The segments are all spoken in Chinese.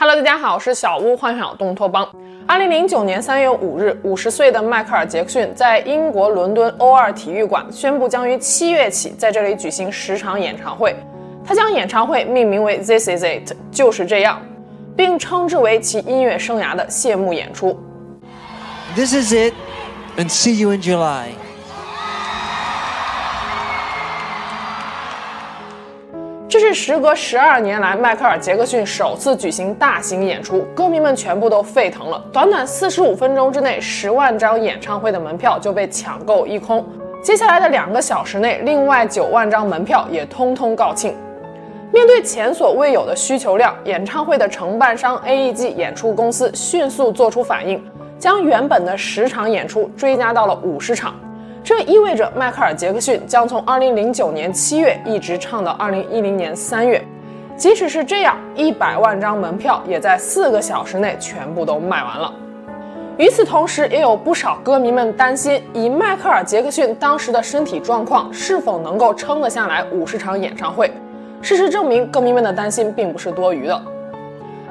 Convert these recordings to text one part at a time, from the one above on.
Hello，大家好，我是小屋幻想东托邦。二零零九年三月五日，五十岁的迈克尔·杰克逊在英国伦敦 O2 体育馆宣布，将于七月起在这里举行十场演唱会。他将演唱会命名为 This Is It，就是这样，并称之为其音乐生涯的谢幕演出。This is it, and see you in July. 这是时隔十二年来迈克尔·杰克逊首次举行大型演出，歌迷们全部都沸腾了。短短四十五分钟之内，十万张演唱会的门票就被抢购一空。接下来的两个小时内，另外九万张门票也通通告罄。面对前所未有的需求量，演唱会的承办商 AEG 演出公司迅速做出反应，将原本的十场演出追加到了五十场。这意味着迈克尔·杰克逊将从2009年7月一直唱到2010年3月。即使是这样，一百万张门票也在四个小时内全部都卖完了。与此同时，也有不少歌迷们担心，以迈克尔·杰克逊当时的身体状况，是否能够撑得下来五十场演唱会。事实证明，歌迷们的担心并不是多余的。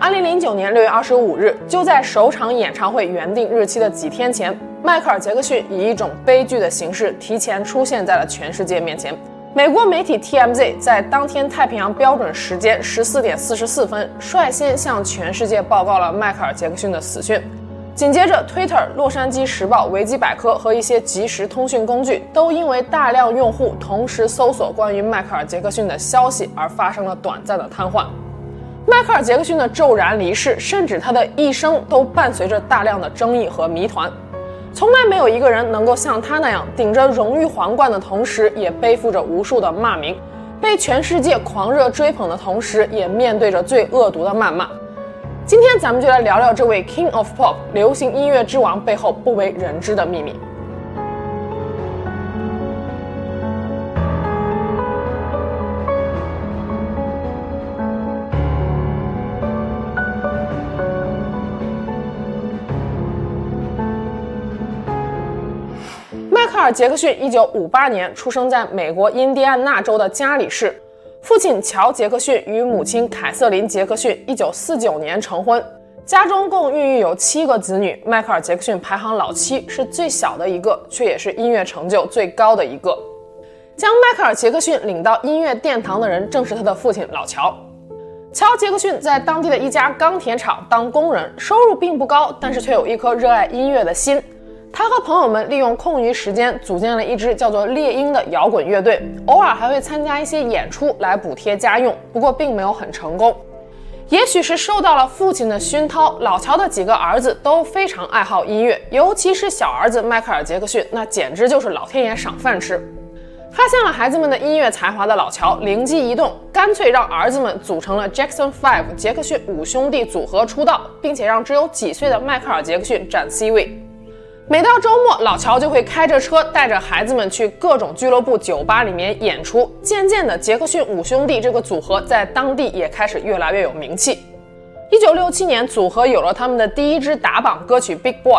2009年6月25日，就在首场演唱会原定日期的几天前。迈克尔·杰克逊以一种悲剧的形式提前出现在了全世界面前。美国媒体 TMZ 在当天太平洋标准时间十四点四十四分率先向全世界报告了迈克尔·杰克逊的死讯。紧接着，Twitter、洛杉矶时报、维基百科和一些即时通讯工具都因为大量用户同时搜索关于迈克尔·杰克逊的消息而发生了短暂的瘫痪。迈克尔·杰克逊的骤然离世，甚至他的一生都伴随着大量的争议和谜团。从来没有一个人能够像他那样顶着荣誉皇冠的同时，也背负着无数的骂名，被全世界狂热追捧的同时，也面对着最恶毒的谩骂。今天咱们就来聊聊这位 King of Pop 流行音乐之王背后不为人知的秘密。尔·杰克逊一九五八年出生在美国印第安纳州的加里市，父亲乔·杰克逊与母亲凯瑟琳·杰克逊一九四九年成婚，家中共孕育有七个子女。迈克尔·杰克逊排行老七，是最小的一个，却也是音乐成就最高的一个。将迈克尔·杰克逊领到音乐殿堂的人，正是他的父亲老乔。乔·杰克逊在当地的一家钢铁厂当工人，收入并不高，但是却有一颗热爱音乐的心。他和朋友们利用空余时间组建了一支叫做猎鹰的摇滚乐队，偶尔还会参加一些演出来补贴家用，不过并没有很成功。也许是受到了父亲的熏陶，老乔的几个儿子都非常爱好音乐，尤其是小儿子迈克尔·杰克逊，那简直就是老天爷赏饭吃。发现了孩子们的音乐才华的老乔灵机一动，干脆让儿子们组成了 Jackson Five 杰克逊五兄弟组合出道，并且让只有几岁的迈克尔·杰克逊占 C 位。每到周末，老乔就会开着车带着孩子们去各种俱乐部、酒吧里面演出。渐渐的，杰克逊五兄弟这个组合在当地也开始越来越有名气。一九六七年，组合有了他们的第一支打榜歌曲《Big Boy》，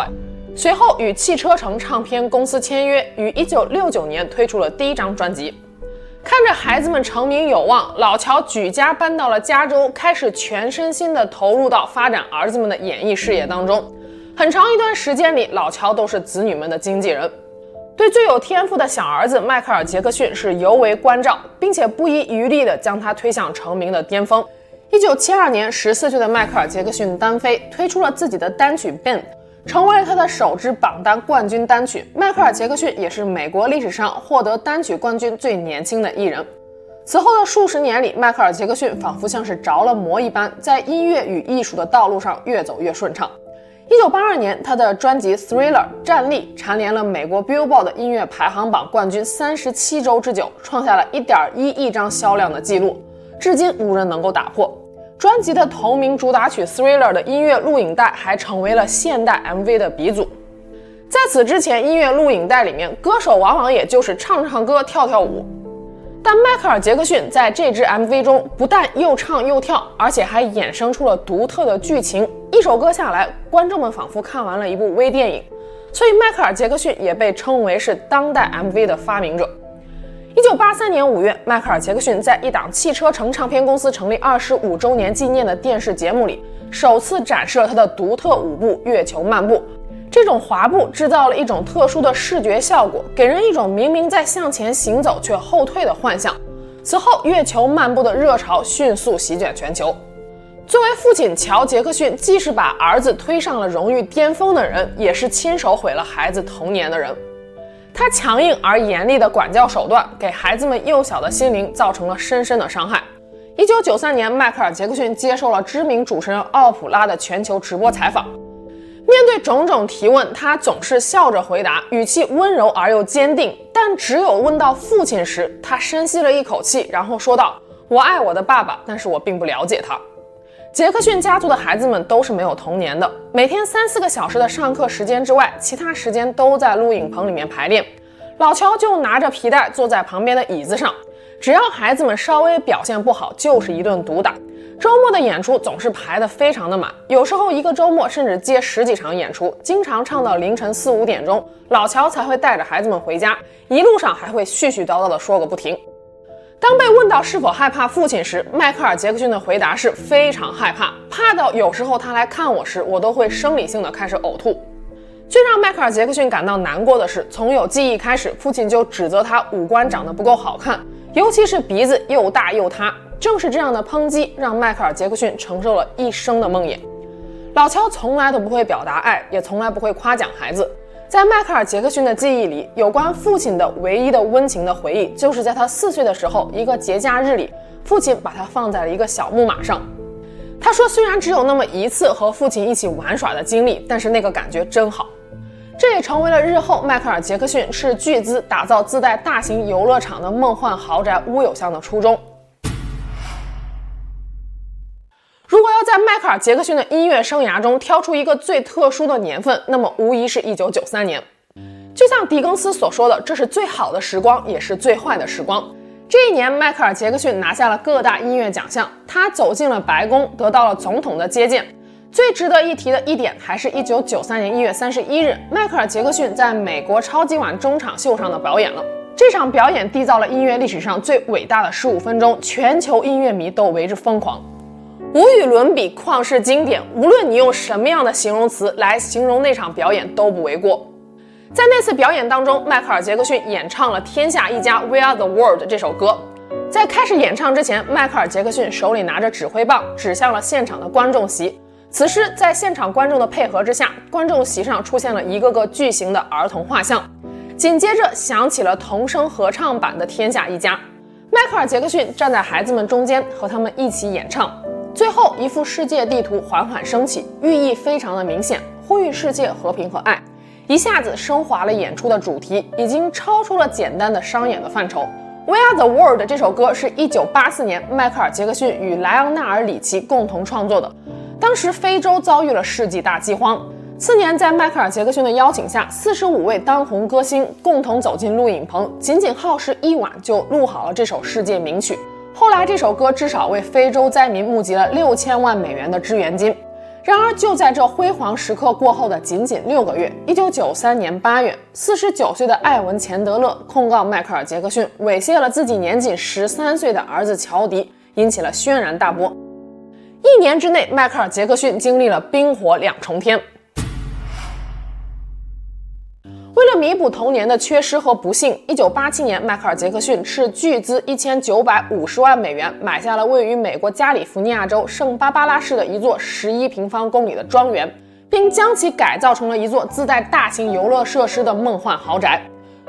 随后与汽车城唱片公司签约，于一九六九年推出了第一张专辑。看着孩子们成名有望，老乔举家搬到了加州，开始全身心的投入到发展儿子们的演艺事业当中。很长一段时间里，老乔都是子女们的经纪人，对最有天赋的小儿子迈克尔·杰克逊是尤为关照，并且不遗余力地将他推向成名的巅峰。一九七二年，十四岁的迈克尔·杰克逊单飞，推出了自己的单曲《Bend》，成为了他的首支榜单冠军单曲。迈克尔·杰克逊也是美国历史上获得单曲冠军最年轻的艺人。此后的数十年里，迈克尔·杰克逊仿佛像是着了魔一般，在音乐与艺术的道路上越走越顺畅。一九八二年，他的专辑《Thriller》战力蝉联了美国 Billboard 的音乐排行榜冠军三十七周之久，创下了一点一亿张销量的记录，至今无人能够打破。专辑的同名主打曲《Thriller》的音乐录影带还成为了现代 MV 的鼻祖。在此之前，音乐录影带里面，歌手往往也就是唱唱歌、跳跳舞。但迈克尔·杰克逊在这支 MV 中不但又唱又跳，而且还衍生出了独特的剧情。一首歌下来，观众们仿佛看完了一部微电影。所以，迈克尔·杰克逊也被称为是当代 MV 的发明者。一九八三年五月，迈克尔·杰克逊在一档汽车城唱片公司成立二十五周年纪念的电视节目里，首次展示了他的独特舞步——月球漫步。这种滑步制造了一种特殊的视觉效果，给人一种明明在向前行走却后退的幻象。此后，月球漫步的热潮迅速席卷全球。作为父亲，乔·杰克逊既是把儿子推上了荣誉巅峰的人，也是亲手毁了孩子童年的人。他强硬而严厉的管教手段，给孩子们幼小的心灵造成了深深的伤害。一九九三年，迈克尔·杰克逊接受了知名主持人奥普拉的全球直播采访。面对种种提问，他总是笑着回答，语气温柔而又坚定。但只有问到父亲时，他深吸了一口气，然后说道：“我爱我的爸爸，但是我并不了解他。”杰克逊家族的孩子们都是没有童年的，每天三四个小时的上课时间之外，其他时间都在录影棚里面排练。老乔就拿着皮带坐在旁边的椅子上，只要孩子们稍微表现不好，就是一顿毒打。周末的演出总是排得非常的满，有时候一个周末甚至接十几场演出，经常唱到凌晨四五点钟，老乔才会带着孩子们回家，一路上还会絮絮叨叨地说个不停。当被问到是否害怕父亲时，迈克尔·杰克逊的回答是非常害怕，怕到有时候他来看我时，我都会生理性的开始呕吐。最让迈克尔·杰克逊感到难过的是，从有记忆开始，父亲就指责他五官长得不够好看，尤其是鼻子又大又塌。正是这样的抨击，让迈克尔·杰克逊承受了一生的梦魇。老乔从来都不会表达爱，也从来不会夸奖孩子。在迈克尔·杰克逊的记忆里，有关父亲的唯一的温情的回忆，就是在他四岁的时候，一个节假日里，父亲把他放在了一个小木马上。他说，虽然只有那么一次和父亲一起玩耍的经历，但是那个感觉真好。这也成为了日后迈克尔·杰克逊斥巨资打造自带大型游乐场的梦幻豪宅乌有乡的初衷。如果要在迈克尔·杰克逊的音乐生涯中挑出一个最特殊的年份，那么无疑是一九九三年。就像狄更斯所说的，这是最好的时光，也是最坏的时光。这一年，迈克尔·杰克逊拿下了各大音乐奖项，他走进了白宫，得到了总统的接见。最值得一提的一点，还是一九九三年一月三十一日，迈克尔·杰克逊在美国超级碗中场秀上的表演了。这场表演缔造了音乐历史上最伟大的十五分钟，全球音乐迷都为之疯狂。无与伦比，旷世经典。无论你用什么样的形容词来形容那场表演，都不为过。在那次表演当中，迈克尔·杰克逊演唱了《天下一家》（We Are the World） 这首歌。在开始演唱之前，迈克尔·杰克逊手里拿着指挥棒，指向了现场的观众席。此时，在现场观众的配合之下，观众席上出现了一个个巨型的儿童画像。紧接着，响起了童声合唱版的《天下一家》。迈克尔·杰克逊站在孩子们中间，和他们一起演唱。最后一幅世界地图缓缓升起，寓意非常的明显，呼吁世界和平和爱，一下子升华了演出的主题，已经超出了简单的商演的范畴。We Are the World 这首歌是一九八四年迈克尔·杰克逊与莱昂纳尔·里奇共同创作的。当时非洲遭遇了世纪大饥荒，次年在迈克尔·杰克逊的邀请下，四十五位当红歌星共同走进录影棚，仅仅耗时一晚就录好了这首世界名曲。后来这首歌至少为非洲灾民募集了六千万美元的支援金。然而就在这辉煌时刻过后的仅仅六个月，一九九三年八月，四十九岁的艾文钱德勒控告迈克尔杰克逊猥亵了自己年仅十三岁的儿子乔迪，引起了轩然大波。一年之内，迈克尔杰克逊经历了冰火两重天。为了弥补童年的缺失和不幸，一九八七年，迈克尔·杰克逊斥巨资一千九百五十万美元买下了位于美国加利福尼亚州圣巴巴拉市的一座十一平方公里的庄园，并将其改造成了一座自带大型游乐设施的梦幻豪宅。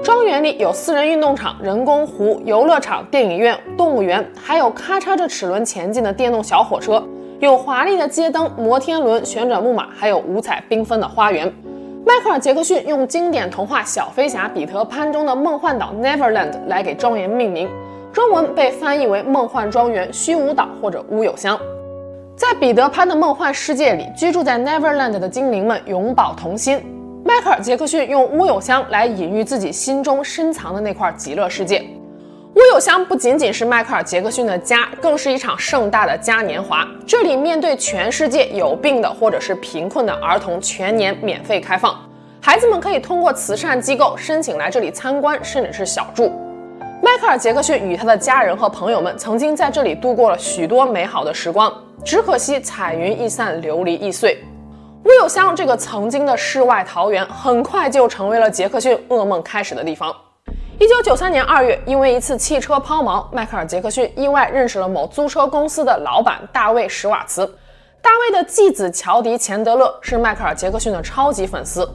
庄园里有私人运动场、人工湖、游乐场、电影院、动物园，还有咔嚓着齿轮前进的电动小火车，有华丽的街灯、摩天轮、旋转木马，还有五彩缤纷的花园。迈克尔·杰克逊用经典童话《小飞侠彼得潘》中的梦幻岛 Neverland 来给庄园命名，中文被翻译为“梦幻庄园”、“虚无岛”或者“乌有乡”。在彼得潘的梦幻世界里，居住在 Neverland 的精灵们永葆童心。迈克尔·杰克逊用乌有乡来隐喻自己心中深藏的那块极乐世界。乌有乡不仅仅是迈克尔·杰克逊的家，更是一场盛大的嘉年华。这里面对全世界有病的或者是贫困的儿童，全年免费开放。孩子们可以通过慈善机构申请来这里参观，甚至是小住。迈克尔·杰克逊与他的家人和朋友们曾经在这里度过了许多美好的时光，只可惜彩云易散，琉璃易碎。乌有乡这个曾经的世外桃源，很快就成为了杰克逊噩梦开始的地方。一九九三年二月，因为一次汽车抛锚，迈克尔·杰克逊意外认识了某租车公司的老板大卫·史瓦茨。大卫的继子乔迪·钱德勒是迈克尔·杰克逊的超级粉丝。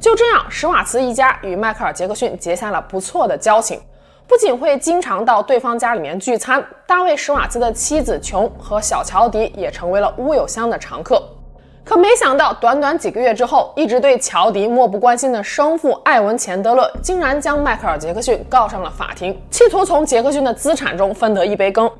就这样，史瓦茨一家与迈克尔·杰克逊结下了不错的交情，不仅会经常到对方家里面聚餐，大卫·史瓦茨的妻子琼和小乔迪也成为了乌有乡的常客。可没想到，短短几个月之后，一直对乔迪漠不关心的生父艾文·钱德勒竟然将迈克尔·杰克逊告上了法庭，企图从杰克逊的资产中分得一杯羹。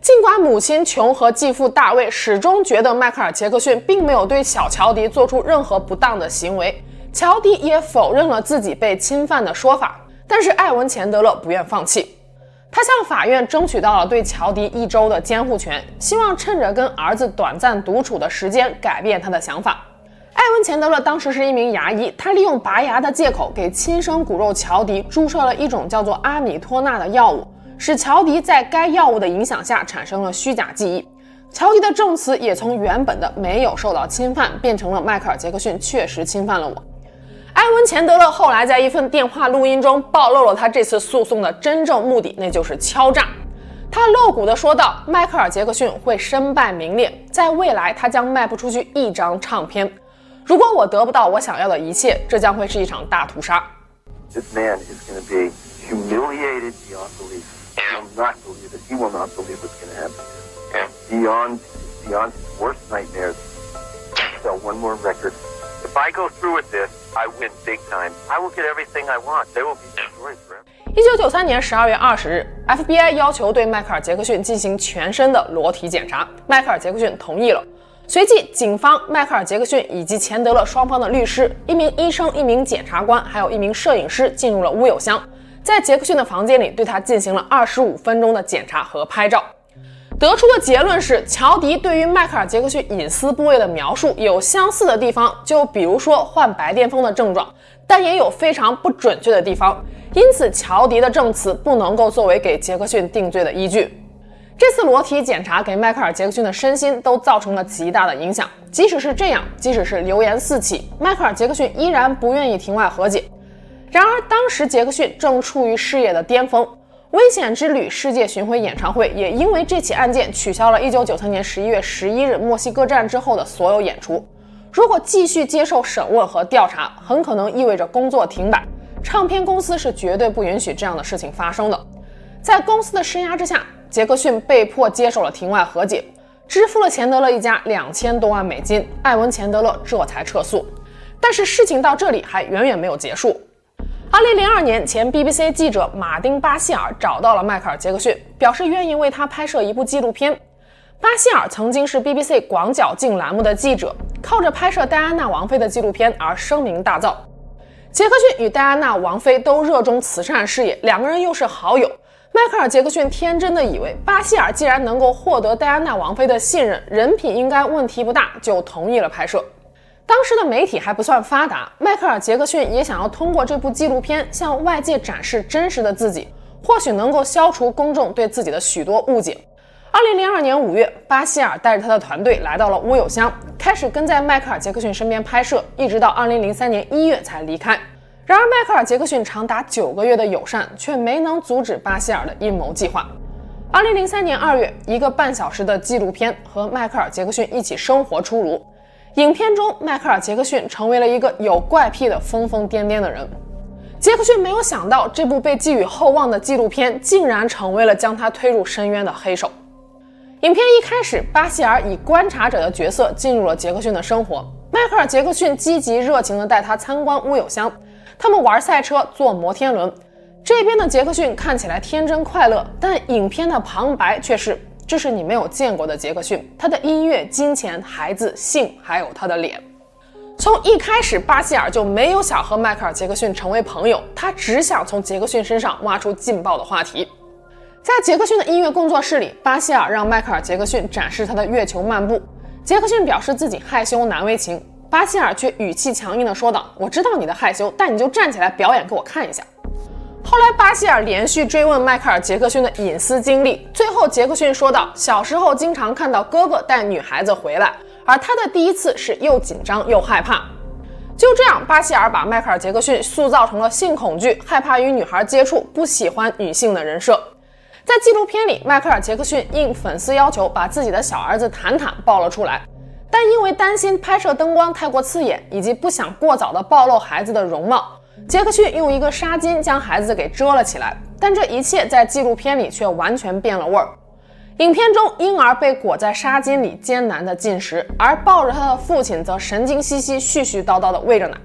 尽管母亲琼和继父大卫始终觉得迈克尔·杰克逊并没有对小乔迪做出任何不当的行为，乔迪也否认了自己被侵犯的说法，但是艾文·钱德勒不愿放弃。他向法院争取到了对乔迪一周的监护权，希望趁着跟儿子短暂独处的时间改变他的想法。艾文·钱德勒当时是一名牙医，他利用拔牙的借口给亲生骨肉乔迪注射了一种叫做阿米托纳的药物，使乔迪在该药物的影响下产生了虚假记忆。乔迪的证词也从原本的没有受到侵犯变成了迈克尔·杰克逊确实侵犯了我。埃文·钱德勒后来在一份电话录音中暴露了他这次诉讼的真正目的，那就是敲诈。他露骨地说道：“迈克尔·杰克逊会身败名裂，在未来他将卖不出去一张唱片。如果我得不到我想要的一切，这将会是一场大屠杀。” This man is going to be humiliated beyond belief. He will not believe it. He will not believe what's going to happen. Beyond, beyond his worst nightmares. Sell one more record. If I go through with this. I win big time. I will get everything I want. They will be destroyed forever. 一九九三年十二月二十日，FBI 要求对迈克尔·杰克逊进行全身的裸体检查，迈克尔·杰克逊同意了。随即，警方、迈克尔·杰克逊以及钱德勒双方的律师、一名医生、一名检察官，还有一名摄影师进入了乌有乡，在杰克逊的房间里对他进行了二十五分钟的检查和拍照。得出的结论是，乔迪对于迈克尔·杰克逊隐私部位的描述有相似的地方，就比如说患白癜风的症状，但也有非常不准确的地方。因此，乔迪的证词不能够作为给杰克逊定罪的依据。这次裸体检查给迈克尔·杰克逊的身心都造成了极大的影响。即使是这样，即使是流言四起，迈克尔·杰克逊依然不愿意庭外和解。然而，当时杰克逊正处于事业的巅峰。危险之旅世界巡回演唱会也因为这起案件取消了1993年11月11日墨西哥站之后的所有演出。如果继续接受审问和调查，很可能意味着工作停摆。唱片公司是绝对不允许这样的事情发生的。在公司的施压之下，杰克逊被迫接受了庭外和解，支付了钱德勒一家两千多万美金，艾文·钱德勒这才撤诉。但是事情到这里还远远没有结束。二零零二年，前 BBC 记者马丁·巴希尔找到了迈克尔·杰克逊，表示愿意为他拍摄一部纪录片。巴希尔曾经是 BBC 广角镜栏目的记者，靠着拍摄戴安娜王妃的纪录片而声名大噪。杰克逊与戴安娜王妃都热衷慈善事业，两个人又是好友。迈克尔·杰克逊天真的以为，巴希尔既然能够获得戴安娜王妃的信任，人品应该问题不大，就同意了拍摄。当时的媒体还不算发达，迈克尔·杰克逊也想要通过这部纪录片向外界展示真实的自己，或许能够消除公众对自己的许多误解。二零零二年五月，巴希尔带着他的团队来到了乌有乡，开始跟在迈克尔·杰克逊身边拍摄，一直到二零零三年一月才离开。然而，迈克尔·杰克逊长达九个月的友善却没能阻止巴希尔的阴谋计划。二零零三年二月，一个半小时的纪录片和迈克尔·杰克逊一起生活出炉。影片中，迈克尔·杰克逊成为了一个有怪癖的疯疯癫癫的人。杰克逊没有想到，这部被寄予厚望的纪录片竟然成为了将他推入深渊的黑手。影片一开始，巴希尔以观察者的角色进入了杰克逊的生活。迈克尔·杰克逊积极热情地带他参观乌有乡，他们玩赛车、坐摩天轮。这边的杰克逊看起来天真快乐，但影片的旁白却是。这是你没有见过的杰克逊，他的音乐、金钱、孩子、性，还有他的脸。从一开始，巴希尔就没有想和迈克尔·杰克逊成为朋友，他只想从杰克逊身上挖出劲爆的话题。在杰克逊的音乐工作室里，巴希尔让迈克尔·杰克逊展示他的月球漫步。杰克逊表示自己害羞难为情，巴希尔却语气强硬地说道：“我知道你的害羞，但你就站起来表演给我看一下。”后来，巴希尔连续追问迈克尔·杰克逊的隐私经历，最后杰克逊说道：“小时候经常看到哥哥带女孩子回来，而他的第一次是又紧张又害怕。”就这样，巴希尔把迈克尔·杰克逊塑造成了性恐惧、害怕与女孩接触、不喜欢女性的人设。在纪录片里，迈克尔·杰克逊应粉丝要求把自己的小儿子坦坦抱了出来，但因为担心拍摄灯光太过刺眼，以及不想过早的暴露孩子的容貌。杰克逊用一个纱巾将孩子给遮了起来，但这一切在纪录片里却完全变了味儿。影片中，婴儿被裹在纱巾里艰难地进食，而抱着他的父亲则神经兮兮、絮絮叨叨地喂着奶。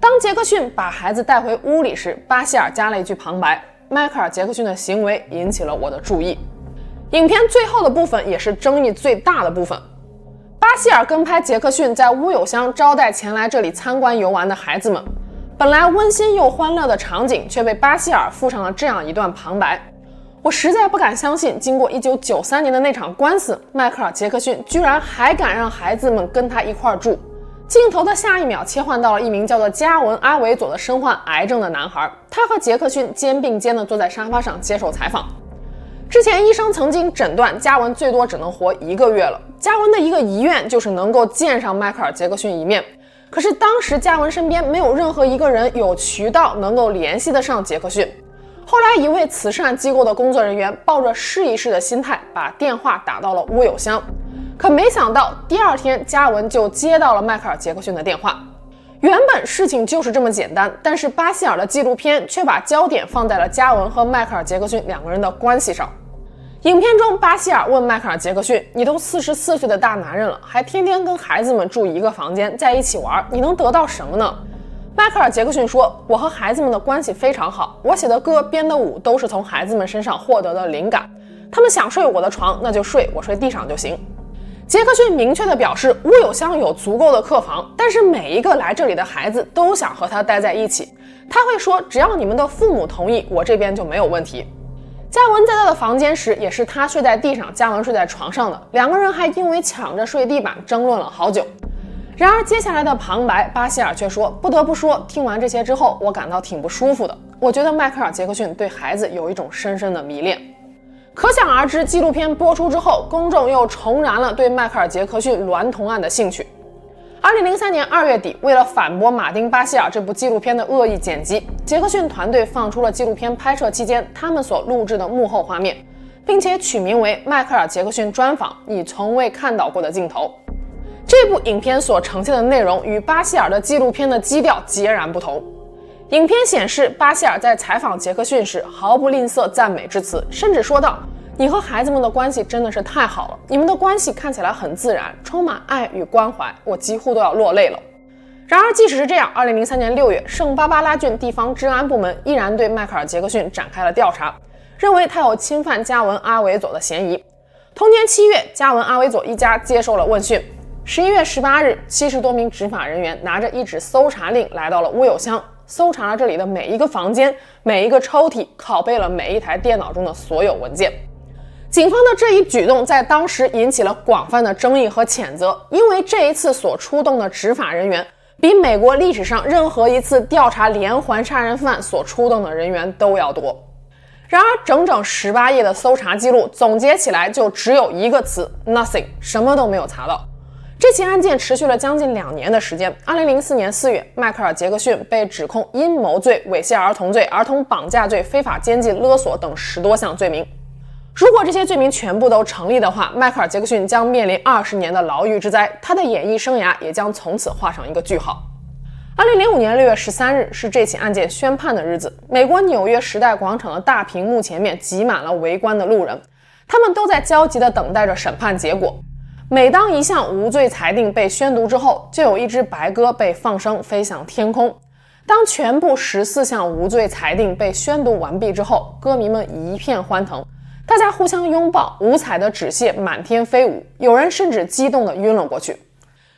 当杰克逊把孩子带回屋里时，巴希尔加了一句旁白：“迈克尔·杰克逊的行为引起了我的注意。”影片最后的部分也是争议最大的部分。巴希尔跟拍杰克逊在乌有乡招待前来这里参观游玩的孩子们。本来温馨又欢乐的场景，却被巴希尔附上了这样一段旁白。我实在不敢相信，经过1993年的那场官司，迈克尔·杰克逊居然还敢让孩子们跟他一块住。镜头的下一秒切换到了一名叫做加文·阿维佐的身患癌症的男孩，他和杰克逊肩并肩地坐在沙发上接受采访。之前医生曾经诊断加文最多只能活一个月了。加文的一个遗愿就是能够见上迈克尔·杰克逊一面。可是当时加文身边没有任何一个人有渠道能够联系得上杰克逊。后来一位慈善机构的工作人员抱着试一试的心态，把电话打到了乌有乡。可没想到第二天加文就接到了迈克尔·杰克逊的电话。原本事情就是这么简单，但是巴希尔的纪录片却把焦点放在了加文和迈克尔·杰克逊两个人的关系上。影片中，巴希尔问迈克尔·杰克逊：“你都四十四岁的大男人了，还天天跟孩子们住一个房间，在一起玩，你能得到什么呢？”迈克尔·杰克逊说：“我和孩子们的关系非常好，我写的歌、编的舞都是从孩子们身上获得的灵感。他们想睡我的床，那就睡，我睡地上就行。”杰克逊明确地表示，乌有乡有足够的客房，但是每一个来这里的孩子都想和他待在一起。他会说：“只要你们的父母同意，我这边就没有问题。”加文在他的房间时，也是他睡在地上，加文睡在床上的。两个人还因为抢着睡地板争论了好久。然而接下来的旁白，巴希尔却说：“不得不说，听完这些之后，我感到挺不舒服的。我觉得迈克尔·杰克逊对孩子有一种深深的迷恋。”可想而知，纪录片播出之后，公众又重燃了对迈克尔·杰克逊娈童案的兴趣。二零零三年二月底，为了反驳马丁·巴希尔这部纪录片的恶意剪辑，杰克逊团队放出了纪录片拍摄期间他们所录制的幕后画面，并且取名为《迈克尔·杰克逊专访：你从未看到过的镜头》。这部影片所呈现的内容与巴希尔的纪录片的基调截然不同。影片显示，巴希尔在采访杰克逊时毫不吝啬赞美之词，甚至说道。你和孩子们的关系真的是太好了，你们的关系看起来很自然，充满爱与关怀，我几乎都要落泪了。然而，即使是这样，二零零三年六月，圣巴巴拉郡地方治安部门依然对迈克尔·杰克逊展开了调查，认为他有侵犯加文·阿维佐的嫌疑。同年七月，加文·阿维佐一家接受了问讯。十一月十八日，七十多名执法人员拿着一纸搜查令来到了乌有乡，搜查了这里的每一个房间、每一个抽屉，拷贝了每一台电脑中的所有文件。警方的这一举动在当时引起了广泛的争议和谴责，因为这一次所出动的执法人员比美国历史上任何一次调查连环杀人犯所出动的人员都要多。然而，整整十八页的搜查记录总结起来就只有一个词：nothing，什么都没有查到。这起案件持续了将近两年的时间。二零零四年四月，迈克尔·杰克逊被指控阴谋罪、猥亵儿童罪、儿童绑架罪、非法监禁勒索等十多项罪名。如果这些罪名全部都成立的话，迈克尔·杰克逊将面临二十年的牢狱之灾，他的演艺生涯也将从此画上一个句号。二零零五年六月十三日是这起案件宣判的日子，美国纽约时代广场的大屏幕前面挤满了围观的路人，他们都在焦急地等待着审判结果。每当一项无罪裁定被宣读之后，就有一只白鸽被放生飞向天空。当全部十四项无罪裁定被宣读完毕之后，歌迷们一片欢腾。大家互相拥抱，五彩的纸屑满天飞舞，有人甚至激动地晕了过去。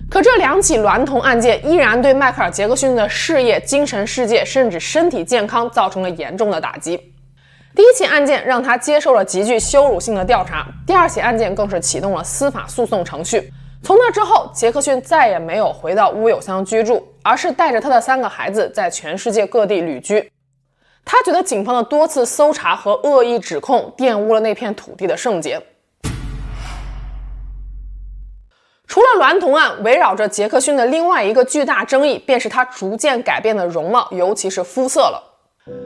可这两起娈童案件依然对迈克尔·杰克逊的事业、精神世界甚至身体健康造成了严重的打击。第一起案件让他接受了极具羞辱性的调查，第二起案件更是启动了司法诉讼程序。从那之后，杰克逊再也没有回到乌有乡居住，而是带着他的三个孩子在全世界各地旅居。他觉得警方的多次搜查和恶意指控玷污了那片土地的圣洁。除了娈童案，围绕着杰克逊的另外一个巨大争议，便是他逐渐改变的容貌，尤其是肤色了。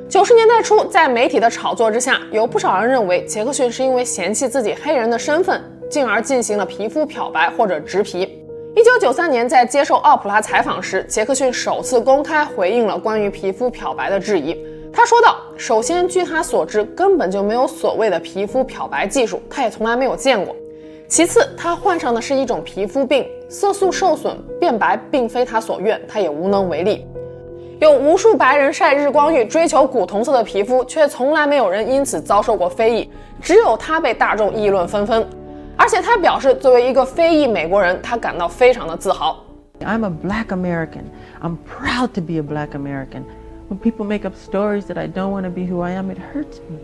九十年代初，在媒体的炒作之下，有不少人认为杰克逊是因为嫌弃自己黑人的身份，进而进行了皮肤漂白或者植皮。一九九三年，在接受奥普拉采访时，杰克逊首次公开回应了关于皮肤漂白的质疑。他说道：“首先，据他所知，根本就没有所谓的皮肤漂白技术，他也从来没有见过。其次，他患上的是一种皮肤病，色素受损，变白并非他所愿，他也无能为力。”有无数白人晒日光浴，追求古铜色的皮肤，却从来没有人因此遭受过非议，只有他被大众议论纷纷。而且他表示，作为一个非裔美国人，他感到非常的自豪。I'm a black American. I'm proud to be a black American. When people make up stories that I don't want to be who I am, it hurts me.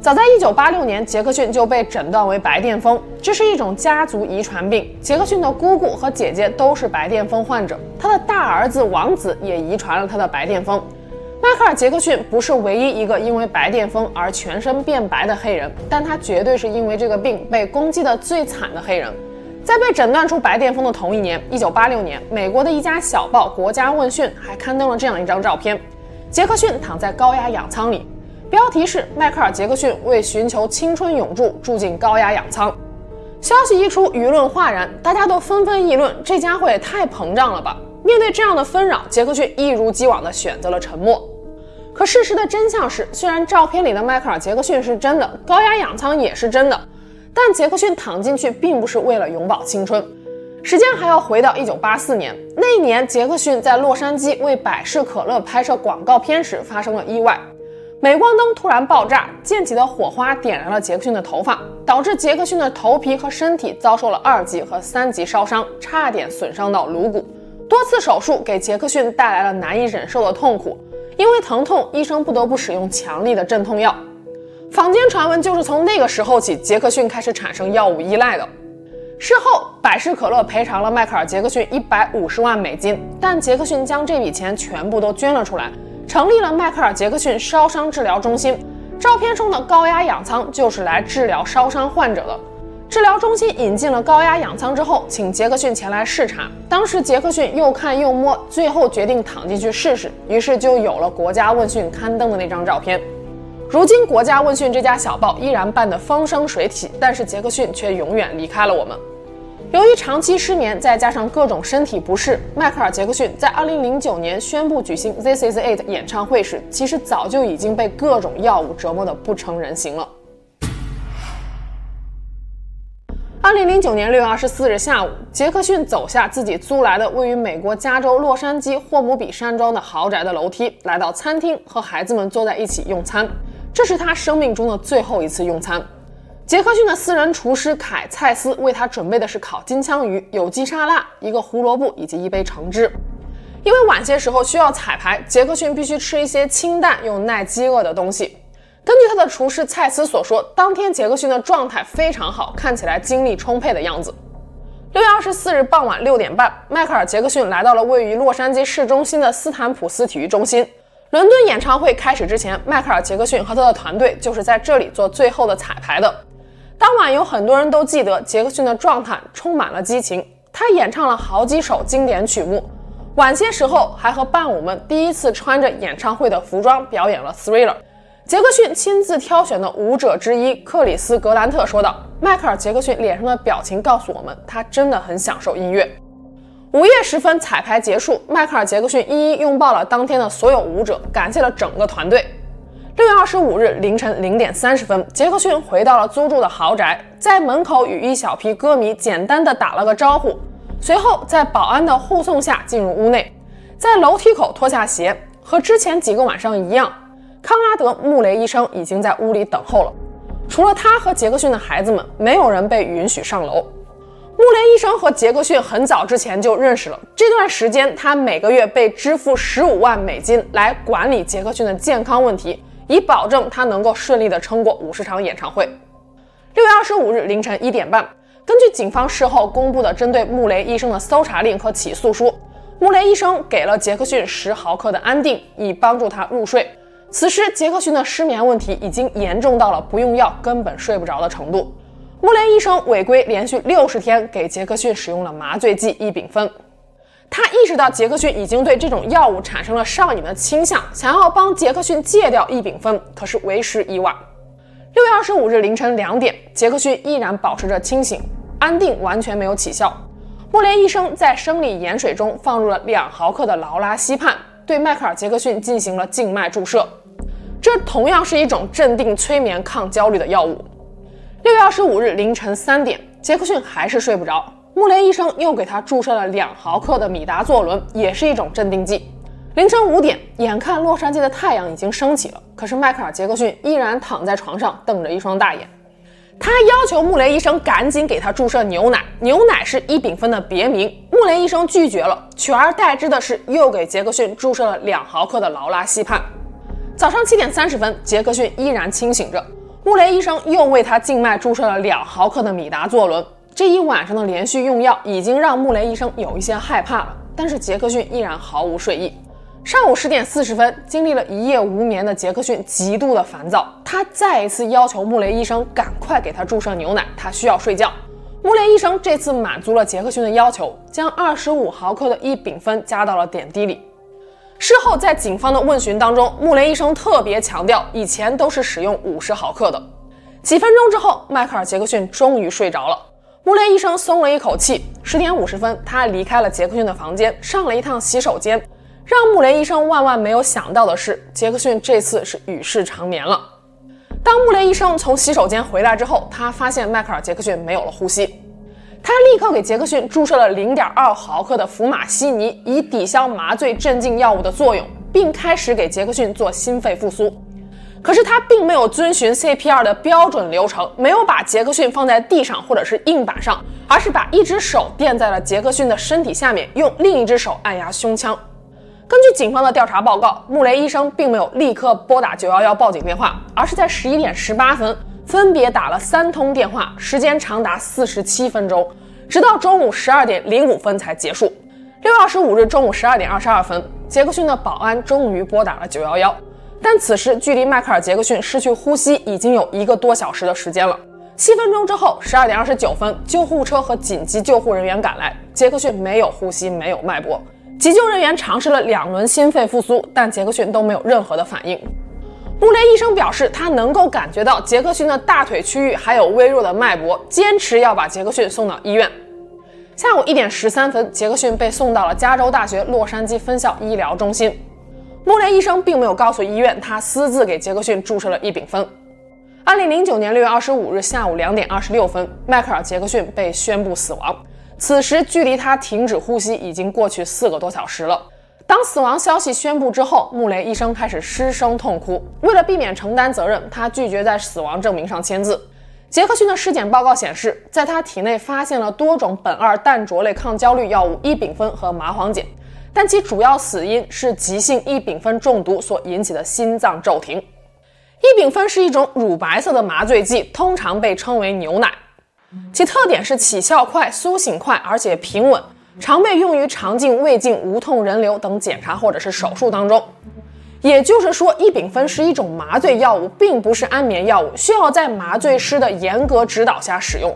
早在1986年，杰克逊就被诊断为白癜风，这是一种家族遗传病。杰克逊的姑姑和姐姐都是白癜风患者，他的大儿子王子也遗传了他的白癜风。迈克尔·杰克逊不是唯一一个因为白癜风而全身变白的黑人，但他绝对是因为这个病被攻击的最惨的黑人。在被诊断出白癜风的同一年，1986年，美国的一家小报《国家问讯》还刊登了这样一张照片：杰克逊躺在高压氧舱里。标题是迈克尔·杰克逊为寻求青春永驻住进高压氧舱。消息一出，舆论哗然，大家都纷纷议论：这家伙也太膨胀了吧！面对这样的纷扰，杰克逊一如既往地选择了沉默。可事实的真相是，虽然照片里的迈克尔·杰克逊是真的，高压氧舱也是真的，但杰克逊躺进去并不是为了永葆青春。时间还要回到1984年，那一年杰克逊在洛杉矶为百事可乐拍摄广告片时发生了意外。镁光灯突然爆炸，溅起的火花点燃了杰克逊的头发，导致杰克逊的头皮和身体遭受了二级和三级烧伤，差点损伤到颅骨。多次手术给杰克逊带来了难以忍受的痛苦，因为疼痛，医生不得不使用强力的镇痛药。坊间传闻就是从那个时候起，杰克逊开始产生药物依赖的。事后，百事可乐赔偿了迈克尔·杰克逊一百五十万美金，但杰克逊将这笔钱全部都捐了出来。成立了迈克尔·杰克逊烧伤治疗中心，照片中的高压氧舱就是来治疗烧伤患者的。治疗中心引进了高压氧舱之后，请杰克逊前来视察。当时杰克逊又看又摸，最后决定躺进去试试，于是就有了《国家问讯》刊登的那张照片。如今，《国家问讯》这家小报依然办得风生水起，但是杰克逊却永远离开了我们。由于长期失眠，再加上各种身体不适，迈克尔·杰克逊在2009年宣布举行《This Is It》演唱会时，其实早就已经被各种药物折磨得不成人形了。2009年6月24日下午，杰克逊走下自己租来的位于美国加州洛杉矶霍姆比山庄的豪宅的楼梯，来到餐厅和孩子们坐在一起用餐。这是他生命中的最后一次用餐。杰克逊的私人厨师凯·蔡斯为他准备的是烤金枪鱼、有机沙拉、一个胡萝卜以及一杯橙汁。因为晚些时候需要彩排，杰克逊必须吃一些清淡又耐饥饿的东西。根据他的厨师蔡斯所说，当天杰克逊的状态非常好，看起来精力充沛的样子。六月二十四日傍晚六点半，迈克尔·杰克逊来到了位于洛杉矶市中心的斯坦普斯体育中心。伦敦演唱会开始之前，迈克尔·杰克逊和他的团队就是在这里做最后的彩排的。当晚有很多人都记得杰克逊的状态充满了激情，他演唱了好几首经典曲目，晚些时候还和伴舞们第一次穿着演唱会的服装表演了《Thriller》。杰克逊亲自挑选的舞者之一克里斯·格兰特说道：“迈克尔·杰克逊脸上的表情告诉我们，他真的很享受音乐。”午夜时分，彩排结束，迈克尔·杰克逊一一拥抱了当天的所有舞者，感谢了整个团队。六月二十五日凌晨零点三十分，杰克逊回到了租住的豪宅，在门口与一小批歌迷简单的打了个招呼，随后在保安的护送下进入屋内，在楼梯口脱下鞋，和之前几个晚上一样，康拉德·穆雷医生已经在屋里等候了。除了他和杰克逊的孩子们，没有人被允许上楼。穆雷医生和杰克逊很早之前就认识了，这段时间他每个月被支付十五万美金来管理杰克逊的健康问题。以保证他能够顺利的撑过五十场演唱会。六月二十五日凌晨一点半，根据警方事后公布的针对穆雷医生的搜查令和起诉书，穆雷医生给了杰克逊十毫克的安定，以帮助他入睡。此时，杰克逊的失眠问题已经严重到了不用药根本睡不着的程度。穆雷医生违规连续六十天给杰克逊使用了麻醉剂异丙酚。他意识到杰克逊已经对这种药物产生了上瘾的倾向，想要帮杰克逊戒掉异丙酚，可是为时已晚。六月二十五日凌晨两点，杰克逊依然保持着清醒，安定完全没有起效。穆雷医生在生理盐水中放入了两毫克的劳拉西泮，对迈克尔·杰克逊进行了静脉注射。这同样是一种镇定、催眠、抗焦虑的药物。六月二十五日凌晨三点，杰克逊还是睡不着。穆雷医生又给他注射了两毫克的米达唑仑，也是一种镇定剂。凌晨五点，眼看洛杉矶的太阳已经升起了，可是迈克尔·杰克逊依然躺在床上，瞪着一双大眼。他要求穆雷医生赶紧给他注射牛奶，牛奶是异丙酚的别名。穆雷医生拒绝了，取而代之的是又给杰克逊注射了两毫克的劳拉西泮。早上七点三十分，杰克逊依然清醒着，穆雷医生又为他静脉注射了两毫克的米达唑仑。这一晚上的连续用药已经让穆雷医生有一些害怕了，但是杰克逊依然毫无睡意。上午十点四十分，经历了一夜无眠的杰克逊极度的烦躁，他再一次要求穆雷医生赶快给他注射牛奶，他需要睡觉。穆雷医生这次满足了杰克逊的要求，将二十五毫克的异丙酚加到了点滴里。事后在警方的问询当中，穆雷医生特别强调，以前都是使用五十毫克的。几分钟之后，迈克尔·杰克逊终于睡着了。穆雷医生松了一口气。十点五十分，他离开了杰克逊的房间，上了一趟洗手间。让穆雷医生万万没有想到的是，杰克逊这次是与世长眠了。当穆雷医生从洗手间回来之后，他发现迈克尔·杰克逊没有了呼吸。他立刻给杰克逊注射了零点二毫克的福马西尼，以抵消麻醉镇静药物的作用，并开始给杰克逊做心肺复苏。可是他并没有遵循 CPR 的标准流程，没有把杰克逊放在地上或者是硬板上，而是把一只手垫在了杰克逊的身体下面，用另一只手按压胸腔。根据警方的调查报告，穆雷医生并没有立刻拨打九幺幺报警电话，而是在十一点十八分分别打了三通电话，时间长达四十七分钟，直到中午十二点零五分才结束。六月二十五日中午十二点二十二分，杰克逊的保安终于拨打了九幺幺。但此时距离迈克尔·杰克逊失去呼吸已经有一个多小时的时间了。七分钟之后，十二点二十九分，救护车和紧急救护人员赶来。杰克逊没有呼吸，没有脉搏。急救人员尝试了两轮心肺复苏，但杰克逊都没有任何的反应。穆雷医生表示，他能够感觉到杰克逊的大腿区域还有微弱的脉搏，坚持要把杰克逊送到医院。下午一点十三分，杰克逊被送到了加州大学洛杉矶分校医疗中心。穆雷医生并没有告诉医院，他私自给杰克逊注射了异丙酚。二零零九年六月二十五日下午两点二十六分，迈克尔·杰克逊被宣布死亡。此时距离他停止呼吸已经过去四个多小时了。当死亡消息宣布之后，穆雷医生开始失声痛哭。为了避免承担责任，他拒绝在死亡证明上签字。杰克逊的尸检报告显示，在他体内发现了多种苯二氮卓类抗焦虑药物异丙酚和麻黄碱。但其主要死因是急性异丙酚中毒所引起的心脏骤停。异丙酚是一种乳白色的麻醉剂，通常被称为牛奶，其特点是起效快、苏醒快，而且平稳，常被用于肠镜、胃镜、无痛人流等检查或者是手术当中。也就是说，异丙酚是一种麻醉药物，并不是安眠药物，需要在麻醉师的严格指导下使用。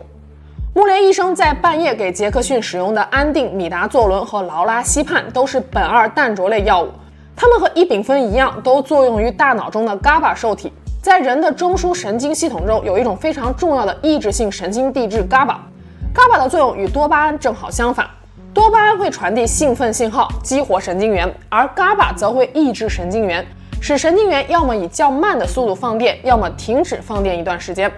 穆雷医生在半夜给杰克逊使用的安定、米达唑仑和劳拉西泮都是苯二氮卓类药物，它们和异丙酚一样，都作用于大脑中的 GABA 受体。在人的中枢神经系统中，有一种非常重要的抑制性神经递质 GABA。GABA 的作用与多巴胺正好相反，多巴胺会传递兴奋信号，激活神经元，而 GABA 则会抑制神经元，使神经元要么以较慢的速度放电，要么停止放电一段时间。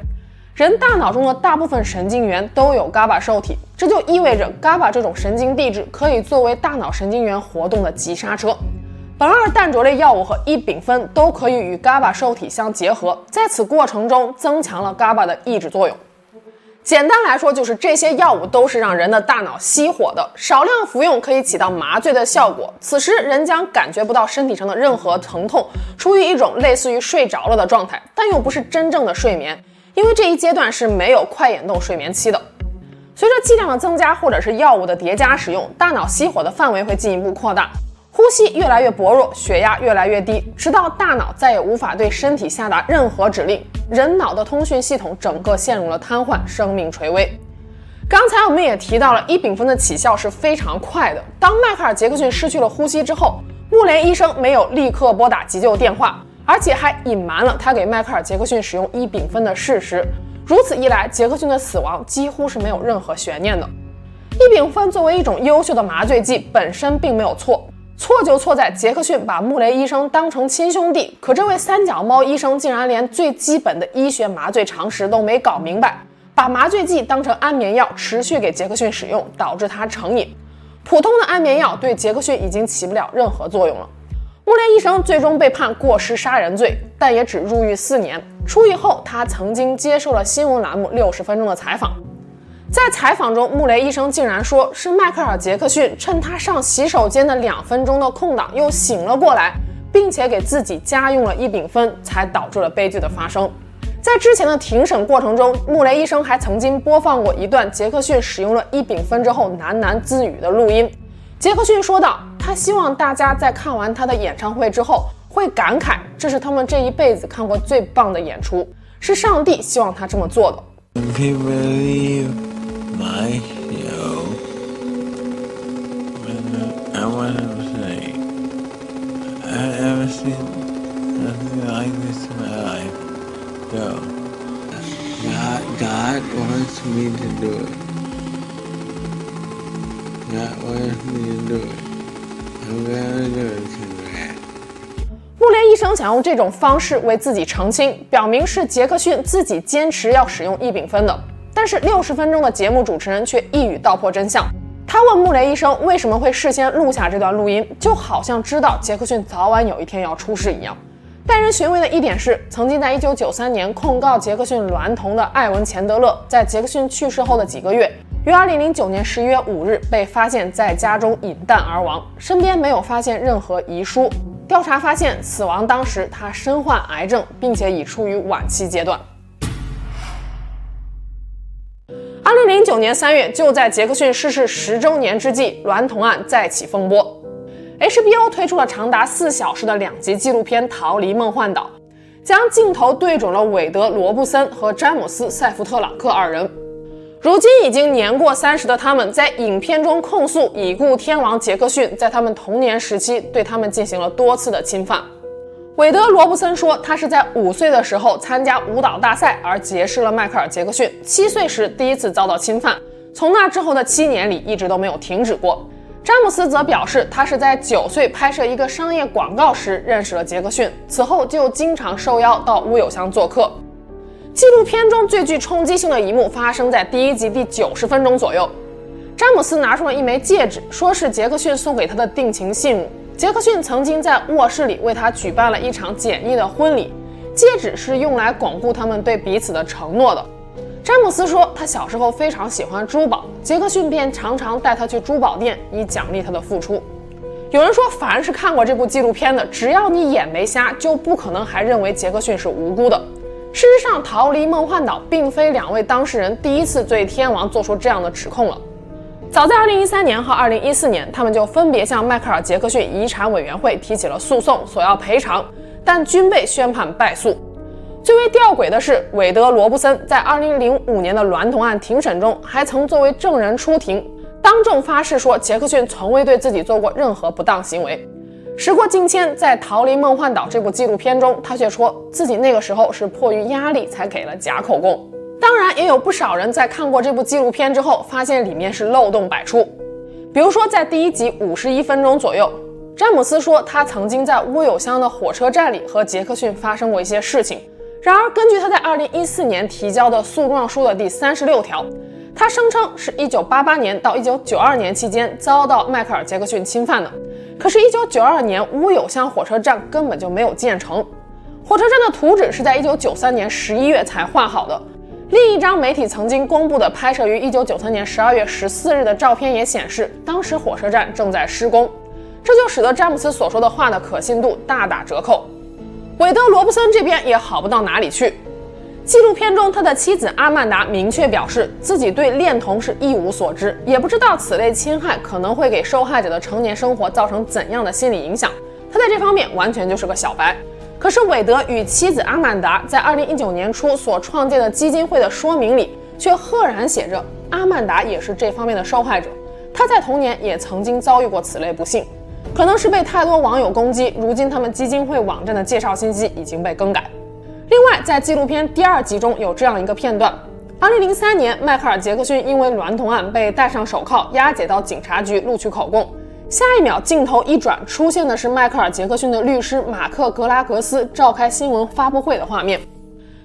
人大脑中的大部分神经元都有 GABA 受体，这就意味着 GABA 这种神经递质可以作为大脑神经元活动的急刹车。苯二氮卓类药物和异丙酚都可以与 GABA 受体相结合，在此过程中增强了 GABA 的抑制作用。简单来说，就是这些药物都是让人的大脑熄火的，少量服用可以起到麻醉的效果。此时人将感觉不到身体上的任何疼痛，处于一种类似于睡着了的状态，但又不是真正的睡眠。因为这一阶段是没有快眼动睡眠期的，随着剂量的增加或者是药物的叠加使用，大脑熄火的范围会进一步扩大，呼吸越来越薄弱，血压越来越低，直到大脑再也无法对身体下达任何指令，人脑的通讯系统整个陷入了瘫痪，生命垂危。刚才我们也提到了，伊丙酚的起效是非常快的。当迈克尔·杰克逊失去了呼吸之后，穆雷医生没有立刻拨打急救电话，而且还隐瞒了他给迈克尔·杰克逊使用伊丙酚的事实。如此一来，杰克逊的死亡几乎是没有任何悬念的。异丙酚作为一种优秀的麻醉剂，本身并没有错，错就错在杰克逊把穆雷医生当成亲兄弟，可这位三脚猫医生竟然连最基本的医学麻醉常识都没搞明白。把麻醉剂当成安眠药，持续给杰克逊使用，导致他成瘾。普通的安眠药对杰克逊已经起不了任何作用了。穆雷医生最终被判过失杀人罪，但也只入狱四年。出狱后，他曾经接受了新闻栏目《六十分钟》的采访。在采访中，穆雷医生竟然说是迈克尔·杰克逊趁他上洗手间的两分钟的空档又醒了过来，并且给自己加用了一丙酚，才导致了悲剧的发生。在之前的庭审过程中，穆雷医生还曾经播放过一段杰克逊使用了一丙酚之后喃喃自语的录音。杰克逊说道：“他希望大家在看完他的演唱会之后会感慨，这是他们这一辈子看过最棒的演出，是上帝希望他这么做的。” God, God wants me to do it. God wants me to do it. I'm gonna do it tonight. 穆雷医生想用这种方式为自己澄清，表明是杰克逊自己坚持要使用伊丙酚的。 但是六十分钟的节目主持人却一语道破真相。他问穆雷医生为什么会事先录下这段录音，就好像知道杰克逊早晚有一天要出事一样。耐人寻味的一点是，曾经在1993年控告杰克逊娈童的艾文·钱德勒，在杰克逊去世后的几个月，于2009年11月5日被发现在家中饮弹而亡，身边没有发现任何遗书。调查发现，死亡当时他身患癌症，并且已处于晚期阶段。2009年3月，就在杰克逊逝世十周年之际，娈童案再起风波。HBO 推出了长达四小时的两集纪录片《逃离梦幻岛》，将镜头对准了韦德·罗布森和詹姆斯·塞福特朗克二人。如今已经年过三十的他们，在影片中控诉已故天王杰克逊在他们童年时期对他们进行了多次的侵犯。韦德·罗布森说，他是在五岁的时候参加舞蹈大赛而结识了迈克尔·杰克逊，七岁时第一次遭到侵犯，从那之后的七年里一直都没有停止过。詹姆斯则表示，他是在九岁拍摄一个商业广告时认识了杰克逊，此后就经常受邀到乌有乡做客。纪录片中最具冲击性的一幕发生在第一集第九十分钟左右，詹姆斯拿出了一枚戒指，说是杰克逊送给他的定情信物。杰克逊曾经在卧室里为他举办了一场简易的婚礼，戒指是用来巩固他们对彼此的承诺的。詹姆斯说，他小时候非常喜欢珠宝，杰克逊便常常带他去珠宝店，以奖励他的付出。有人说，凡是看过这部纪录片的，只要你眼没瞎，就不可能还认为杰克逊是无辜的。事实上，逃离梦幻岛并非两位当事人第一次对天王做出这样的指控了。早在2013年和2014年，他们就分别向迈克尔·杰克逊遗产委员会提起了诉讼，索要赔偿，但均被宣判败诉。最为吊诡的是，韦德·罗布森在2005年的娈童案庭审中，还曾作为证人出庭，当众发誓说杰克逊从未对自己做过任何不当行为。时过境迁，在《逃离梦幻岛》这部纪录片中，他却说自己那个时候是迫于压力才给了假口供。当然，也有不少人在看过这部纪录片之后，发现里面是漏洞百出。比如说，在第一集五十一分钟左右，詹姆斯说他曾经在乌有乡的火车站里和杰克逊发生过一些事情。然而，根据他在二零一四年提交的诉状书的第三十六条，他声称是一九八八年到一九九二年期间遭到迈克尔·杰克逊侵犯的。可是，一九九二年乌有乡火车站根本就没有建成，火车站的图纸是在一九九三年十一月才画好的。另一张媒体曾经公布的拍摄于一九九三年十二月十四日的照片也显示，当时火车站正在施工，这就使得詹姆斯所说的话的可信度大打折扣。韦德·罗布森这边也好不到哪里去。纪录片中，他的妻子阿曼达明确表示，自己对恋童是一无所知，也不知道此类侵害可能会给受害者的成年生活造成怎样的心理影响。他在这方面完全就是个小白。可是韦德与妻子阿曼达在二零一九年初所创建的基金会的说明里，却赫然写着阿曼达也是这方面的受害者。他在童年也曾经遭遇过此类不幸，可能是被太多网友攻击，如今他们基金会网站的介绍信息已经被更改。另外，在纪录片第二集中有这样一个片段：2003年，迈克尔·杰克逊因为娈童案被戴上手铐押解到警察局录取口供。下一秒，镜头一转，出现的是迈克尔·杰克逊的律师马克·格拉格斯召开新闻发布会的画面。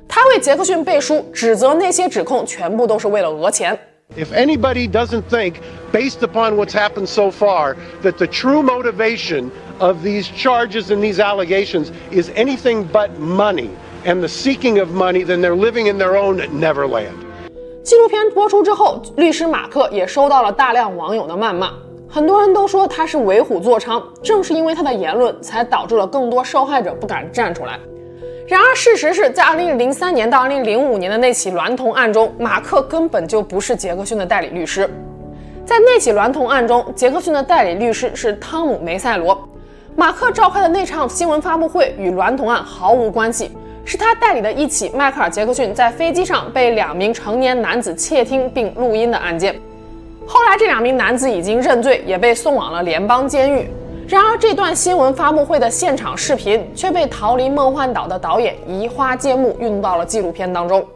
他为杰克逊背书，指责那些指控全部都是为了讹钱。If anybody doesn't think, based upon what's happened so far, that the true motivation of these charges and these allegations is anything but money. And the seeking of money, then they're living in their own Neverland. 纪录片播出之后，律师马克也收到了大量网友的谩骂，很多人都说他是为虎作伥，正是因为他的言论，才导致了更多受害者不敢站出来。然而，事实是在2003年到2005年的那起娈童案中，马克根本就不是杰克逊的代理律师。在那起娈童案中，杰克逊的代理律师是汤姆·梅塞罗，马克召开的那场新闻发布会与娈童案毫无关系。是他代理的一起迈克尔·杰克逊在飞机上被两名成年男子窃听并录音的案件。后来，这两名男子已经认罪，也被送往了联邦监狱。然而，这段新闻发布会的现场视频却被逃离梦幻岛的导演移花接木运到了纪录片当中。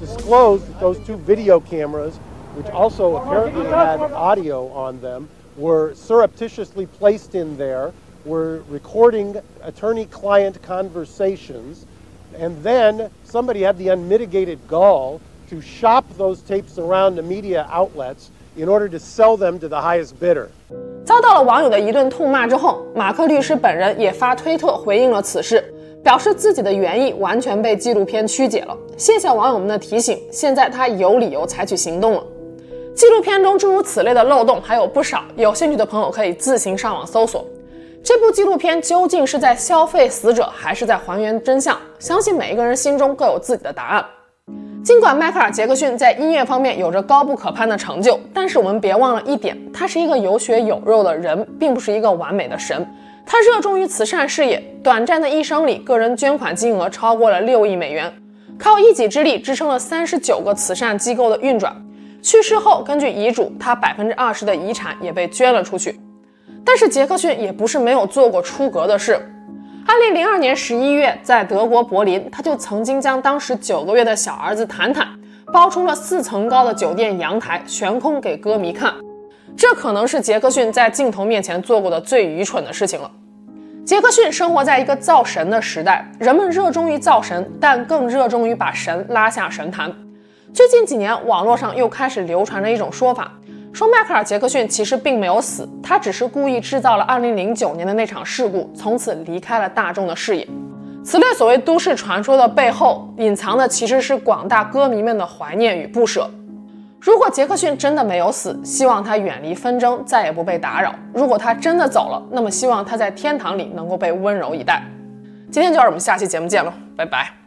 Disclosed those two video cameras, which also apparently had audio on them, were surreptitiously placed in there, were recording attorney-client conversations. And then somebody had the unmitigated gall to shop those tapes around the media outlets In order to sell them to the highest bidder. 遭到了网友的一顿痛骂之后，马克律师本人也发推特回应了此事，表示自己的原意完全被纪录片曲解了。谢谢网友们的提醒，现在他有理由采取行动了。纪录片中诸如此类的漏洞还有不少，有兴趣的朋友可以自行上网搜索。这部纪录片究竟是在消费死者，还是在还原真相？相信每一个人心中各有自己的答案。尽管迈克尔·杰克逊在音乐方面有着高不可攀的成就，但是我们别忘了一点，他是一个有血有肉的人，并不是一个完美的神。他热衷于慈善事业，短暂的一生里，个人捐款金额超过了六亿美元，靠一己之力支撑了三十九个慈善机构的运转。去世后，根据遗嘱，他百分之二十的遗产也被捐了出去。但是杰克逊也不是没有做过出格的事。二零零二年十一月，在德国柏林，他就曾经将当时九个月的小儿子坦坦包出了四层高的酒店阳台，悬空给歌迷看。这可能是杰克逊在镜头面前做过的最愚蠢的事情了。杰克逊生活在一个造神的时代，人们热衷于造神，但更热衷于把神拉下神坛。最近几年，网络上又开始流传着一种说法。说迈克尔·杰克逊其实并没有死，他只是故意制造了2009年的那场事故，从此离开了大众的视野。此类所谓都市传说的背后，隐藏的其实是广大歌迷们的怀念与不舍。如果杰克逊真的没有死，希望他远离纷争，再也不被打扰；如果他真的走了，那么希望他在天堂里能够被温柔以待。今天就让我们下期节目见了，拜拜。